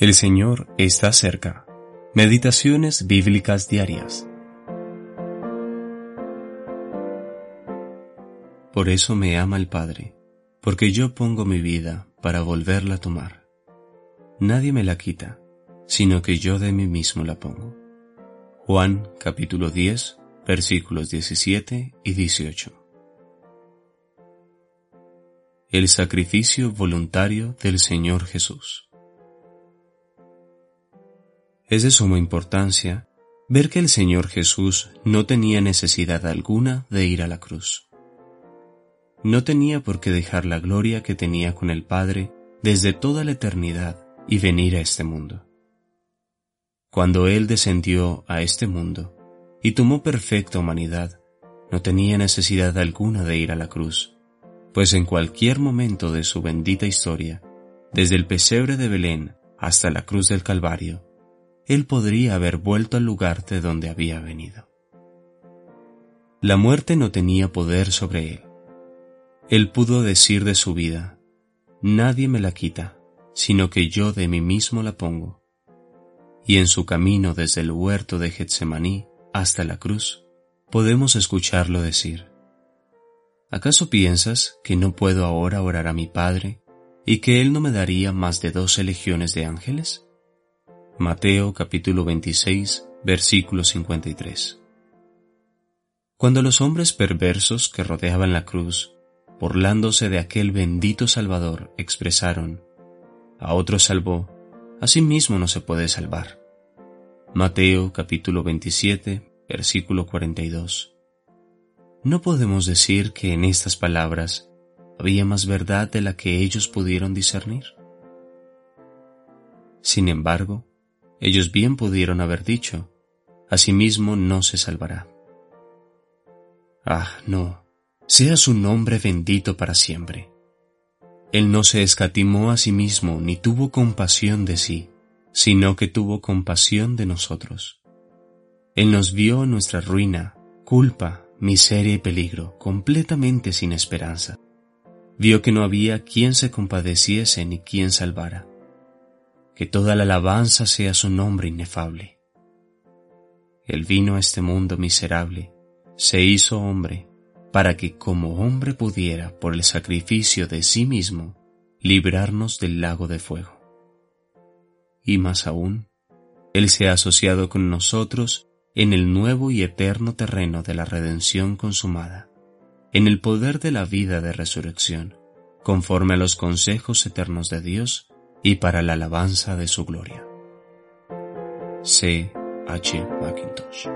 El Señor está cerca. Meditaciones bíblicas diarias. Por eso me ama el Padre, porque yo pongo mi vida para volverla a tomar. Nadie me la quita, sino que yo de mí mismo la pongo. Juan capítulo 10, versículos 17 y 18. El sacrificio voluntario del Señor Jesús. Es de suma importancia ver que el Señor Jesús no tenía necesidad alguna de ir a la cruz. No tenía por qué dejar la gloria que tenía con el Padre desde toda la eternidad y venir a este mundo. Cuando Él descendió a este mundo y tomó perfecta humanidad, no tenía necesidad alguna de ir a la cruz, pues en cualquier momento de su bendita historia, desde el pesebre de Belén hasta la cruz del Calvario, él podría haber vuelto al lugar de donde había venido. La muerte no tenía poder sobre él. Él pudo decir de su vida, nadie me la quita, sino que yo de mí mismo la pongo. Y en su camino desde el huerto de Getsemaní hasta la cruz, podemos escucharlo decir, ¿acaso piensas que no puedo ahora orar a mi Padre y que Él no me daría más de doce legiones de ángeles? Mateo capítulo 26, versículo 53. Cuando los hombres perversos que rodeaban la cruz, burlándose de aquel bendito Salvador, expresaron, a otro salvó, a sí mismo no se puede salvar. Mateo capítulo 27, versículo 42. No podemos decir que en estas palabras había más verdad de la que ellos pudieron discernir. Sin embargo, ellos bien pudieron haber dicho, asimismo no se salvará. Ah, no, sea su nombre bendito para siempre. Él no se escatimó a sí mismo ni tuvo compasión de sí, sino que tuvo compasión de nosotros. Él nos vio nuestra ruina, culpa, miseria y peligro, completamente sin esperanza. Vio que no había quien se compadeciese ni quien salvara que toda la alabanza sea su nombre inefable. Él vino a este mundo miserable, se hizo hombre, para que como hombre pudiera, por el sacrificio de sí mismo, librarnos del lago de fuego. Y más aún, Él se ha asociado con nosotros en el nuevo y eterno terreno de la redención consumada, en el poder de la vida de resurrección, conforme a los consejos eternos de Dios, y para la alabanza de su gloria. C. H. Mackintosh